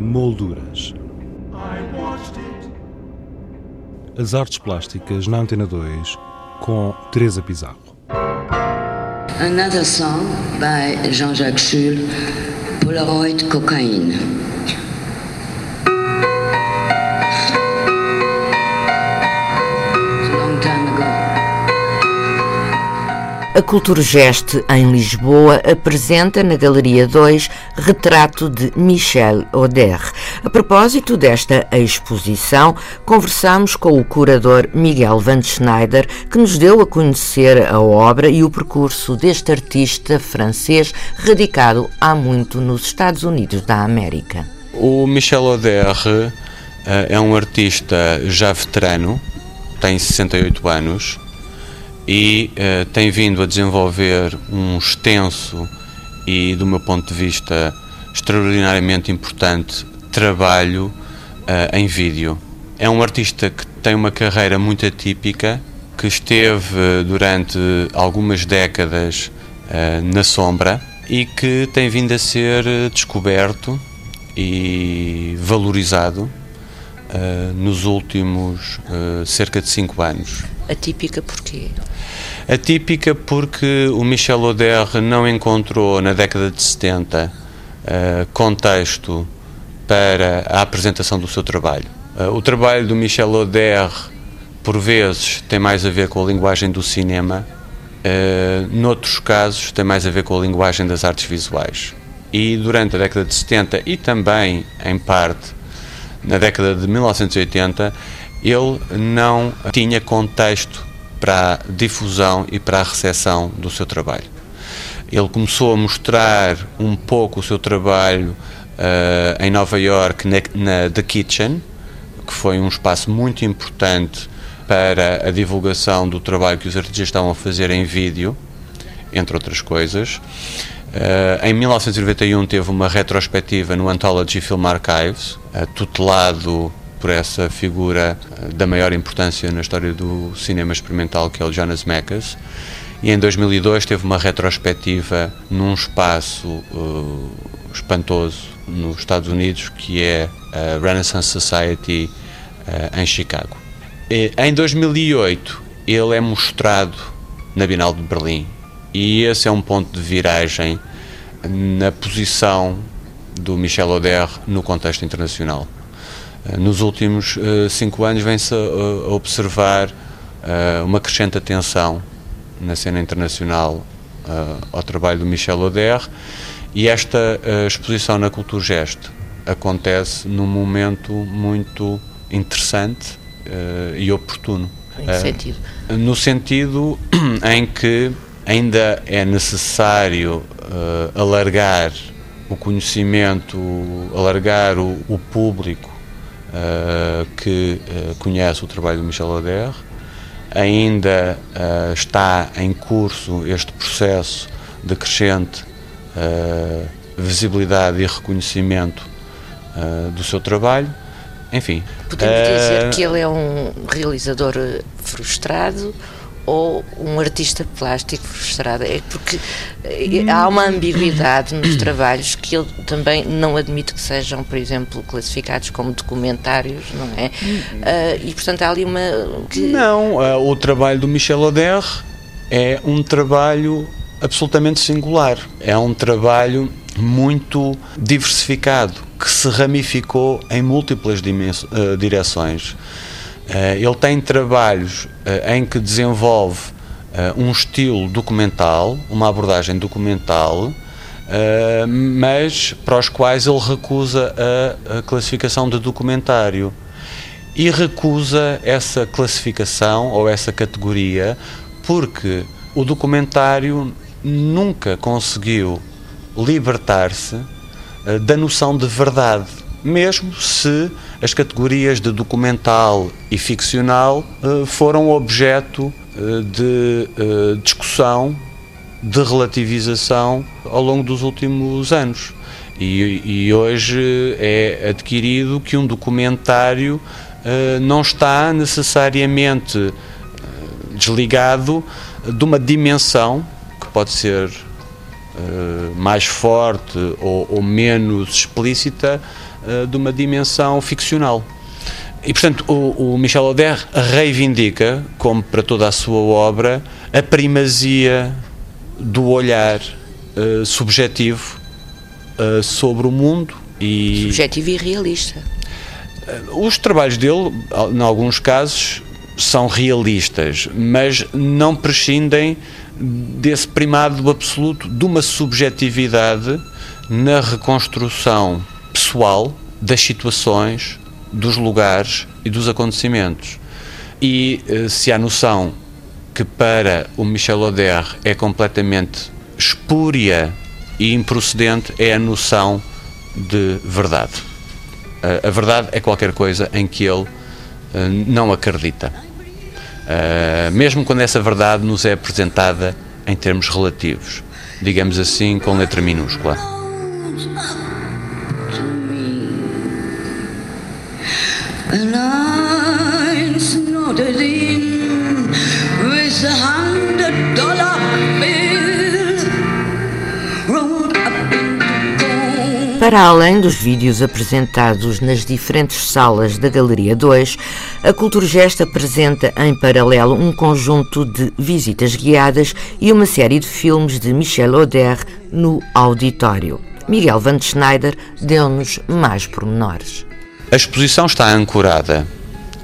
Molduras. As artes plásticas na Antena 2 com Teresa Pizarro. Another song by Jean-Jacques Schul, Polaroid Cocaine. A Cultura Geste, em Lisboa, apresenta na Galeria 2 retrato de Michel Oder. A propósito desta exposição, conversamos com o curador Miguel Van Schneider, que nos deu a conhecer a obra e o percurso deste artista francês radicado há muito nos Estados Unidos da América. O Michel Oder eh, é um artista já veterano, tem 68 anos e uh, tem vindo a desenvolver um extenso e, do meu ponto de vista, extraordinariamente importante trabalho uh, em vídeo. É um artista que tem uma carreira muito atípica, que esteve durante algumas décadas uh, na sombra e que tem vindo a ser descoberto e valorizado uh, nos últimos uh, cerca de 5 anos. Atípica porquê? Atípica porque o Michel Oder não encontrou na década de 70 uh, contexto para a apresentação do seu trabalho. o trabalho do Michel Oder, por vezes, tem mais a ver com a linguagem do cinema, uh, noutros casos, tem mais a ver com a linguagem das artes visuais. E durante a década de 70 e também, em parte, na década de 1980, ele não tinha contexto para a difusão e para a recepção do seu trabalho. Ele começou a mostrar um pouco o seu trabalho uh, em Nova York na, na The Kitchen, que foi um espaço muito importante para a divulgação do trabalho que os artistas estavam a fazer em vídeo, entre outras coisas. Uh, em 1991 teve uma retrospectiva no Anthology Film Archives, uh, tutelado por essa figura uh, da maior importância na história do cinema experimental, que é o Jonas Mekas. E em 2002 teve uma retrospectiva num espaço espantoso nos Estados Unidos, que é a Renaissance Society em Chicago. E, em 2008 ele é mostrado na Bienal de Berlim e esse é um ponto de viragem na posição do Michel Oder no contexto internacional. Eh, nos últimos uh, cinco anos vem-se a, observar uh, uma crescente atenção na cena internacional ao trabalho do Michel Oder e esta exposição na Cultura Gesto acontece num momento muito interessante e oportuno. Em que sentido? No sentido em que ainda é necessário alargar o conhecimento, alargar o, o público que uh, conhece o trabalho do Michel Oder. Ainda está em curso este processo de crescente visibilidade e reconhecimento do seu trabalho. Enfim. Podemos dizer que ele é um realizador frustrado ou um artista plástico frustrado. É porque eh, há uma ambiguidade nos trabalhos que ele também não admite que sejam, por exemplo, classificados como documentários, não é? Uh, e portanto há ali uma. Que... Não, uh, o trabalho do Michel Oder é um trabalho absolutamente singular. É um trabalho muito diversificado que se ramificou em múltiplas uh, direções. Eh, ele tem trabalhos eh, em que desenvolve eh, um estilo documental, uma abordagem documental, mas para os quais ele recusa a classificação de documentário. E recusa essa classificação ou essa categoria porque o documentário nunca conseguiu libertar-se da noção de verdade mesmo se as categorias de documental e ficcional uh, foram objeto uh, de uh, discussão, de relativização ao longo dos últimos anos. E, e hoje é adquirido que um documentário não está necessariamente desligado de uma dimensão que pode ser uh, mais forte ou, ou menos explícita uh, de uma dimensão ficcional. E, portanto, o, o Michel Oder reivindica, como para toda a sua obra, a primazia do olhar uh, subjetivo uh, sobre o mundo. E subjetivo e realista. Uh, os trabalhos dele, em alguns casos, são realistas, mas não prescindem desse primado absoluto de uma subjetividade na reconstrução pessoal das situações, dos lugares e dos acontecimentos. E eh, se há noção que para o Michel Oder é completamente espúria e improcedente, é a noção de verdade. A verdade é qualquer coisa em que ele não acredita. Uh, mesmo quando essa verdade nos é apresentada em termos relativos, digamos assim, com letra minúscula. with a hundred Para além dos vídeos apresentados nas diferentes salas da Galeria 2, a Culturgest apresenta em paralelo um conjunto de visitas guiadas e uma série de filmes de Michel Oder no auditório. Miguel Van Schneider deu-nos mais pormenores. A exposição está ancorada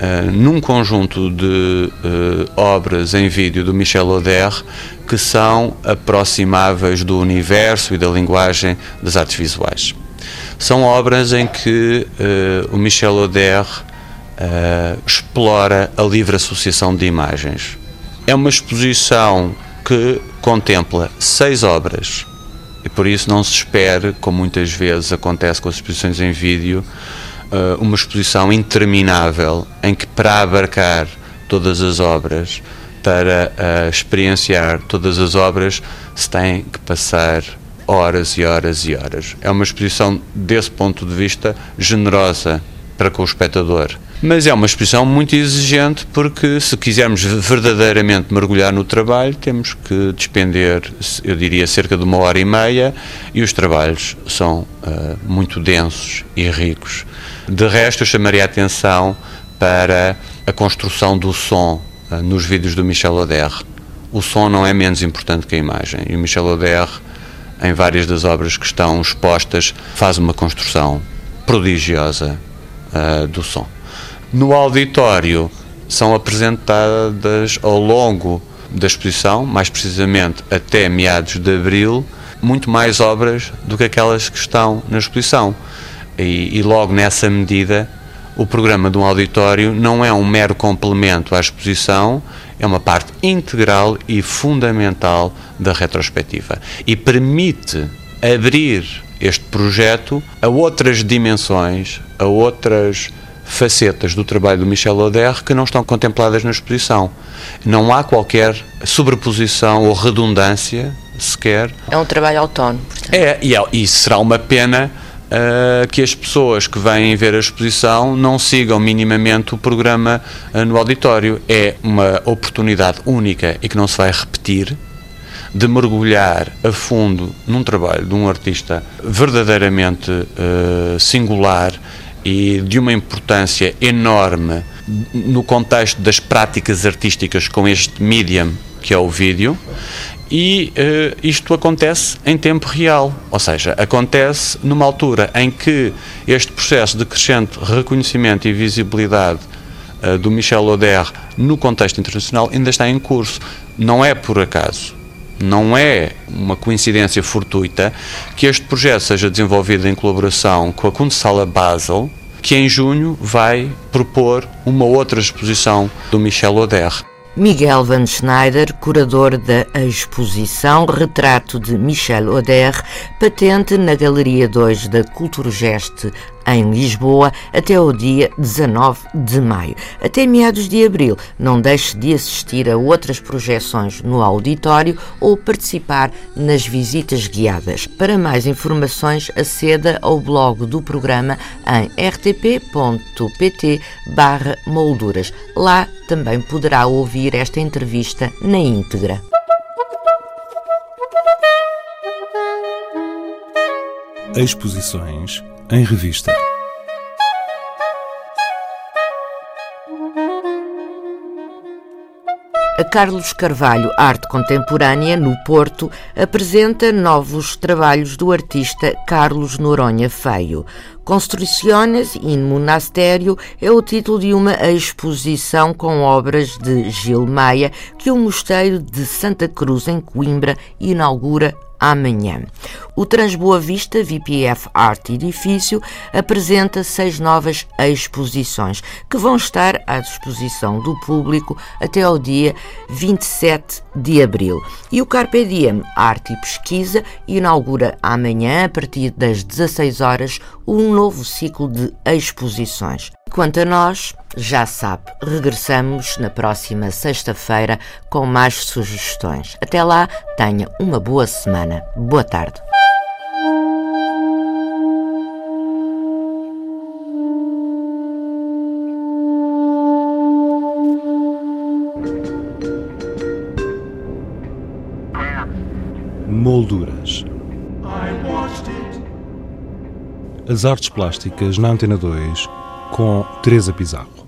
uh, num conjunto de uh, obras em vídeo do Michel Oder que são aproximáveis do universo e da linguagem das artes visuais. São obras em que uh, o Michel Oder uh, explora a livre associação de imagens. É uma exposição que contempla seis obras e por isso não se espere, como muitas vezes acontece com as exposições em vídeo, uh, uma exposição interminável em que para abarcar todas as obras, para experienciar todas as obras, se tem que passar horas e horas e horas. É uma exposição, desse ponto de vista, generosa para com o espectador. Mas é uma exposição muito exigente porque, se quisermos verdadeiramente mergulhar no trabalho, temos que despender, eu diria, cerca de uma hora e meia e os trabalhos são uh, muito densos e ricos. De resto, eu chamaria a atenção para a construção do som uh, nos vídeos do Michel Oder. O som não é menos importante que a imagem e o Michel Oder em várias das obras que estão expostas, faz uma construção prodigiosa uh, do som. No auditório são apresentadas ao longo da exposição, mais precisamente até meados de abril, muito mais obras do que aquelas que estão na exposição. E, e logo nessa medida, o programa de um auditório não é um mero complemento à exposição, é uma parte integral e fundamental da retrospectiva e permite abrir este projeto a outras dimensões, a outras facetas do trabalho do Michel Oder que não estão contempladas na exposição. Não há qualquer sobreposição ou redundância sequer. É um trabalho autónomo. Portanto. É, e, é, e será uma pena uh, que as pessoas que vêm ver a exposição não sigam minimamente o programa uh, no auditório. É uma oportunidade única e que não se vai repetir de mergulhar a fundo num trabalho de um artista verdadeiramente uh, singular e de uma importância enorme no contexto das práticas artísticas com este medium que é o vídeo e uh, isto acontece em tempo real, ou seja, acontece numa altura em que este processo de crescente reconhecimento e visibilidade uh, do Michel Oder no contexto internacional ainda está em curso. Não é por acaso, não é uma coincidência fortuita que este projeto seja desenvolvido em colaboração com a Kunsthalle Basel, que em junho vai propor uma outra exposição do Michel Oder. Miguel Van Schneider, curador da exposição Retrato de Michel Oder, patente na Galeria 2 da Culturgest em Lisboa até o dia 19 de maio. Até meados de abril, não deixe de assistir a outras projeções no auditório ou participar nas visitas guiadas. Para mais informações, aceda ao blog do programa em rtp.pt molduras. Lá também poderá ouvir esta entrevista na íntegra. Exposições em revista. A Carlos Carvalho Arte Contemporânea, no Porto, apresenta novos trabalhos do artista Carlos Noronha Feio. Construções in Monastério é o título de uma exposição com obras de Gil Maia que o Mosteiro de Santa Cruz, em Coimbra, inaugura amanhã. O Transboa Vista VPF Art Edifício apresenta seis novas exposições que vão estar à disposição do público até ao dia 27 de abril. E o Carpe Diem Arte e Pesquisa inaugura amanhã, a partir das 16 horas, um novo ciclo de exposições. Quanto a nós, já sabe, regressamos na próxima sexta-feira com mais sugestões. Até lá, tenha uma boa semana. Boa tarde. Molduras. As artes plásticas na Antena 2 com Teresa Pizarro.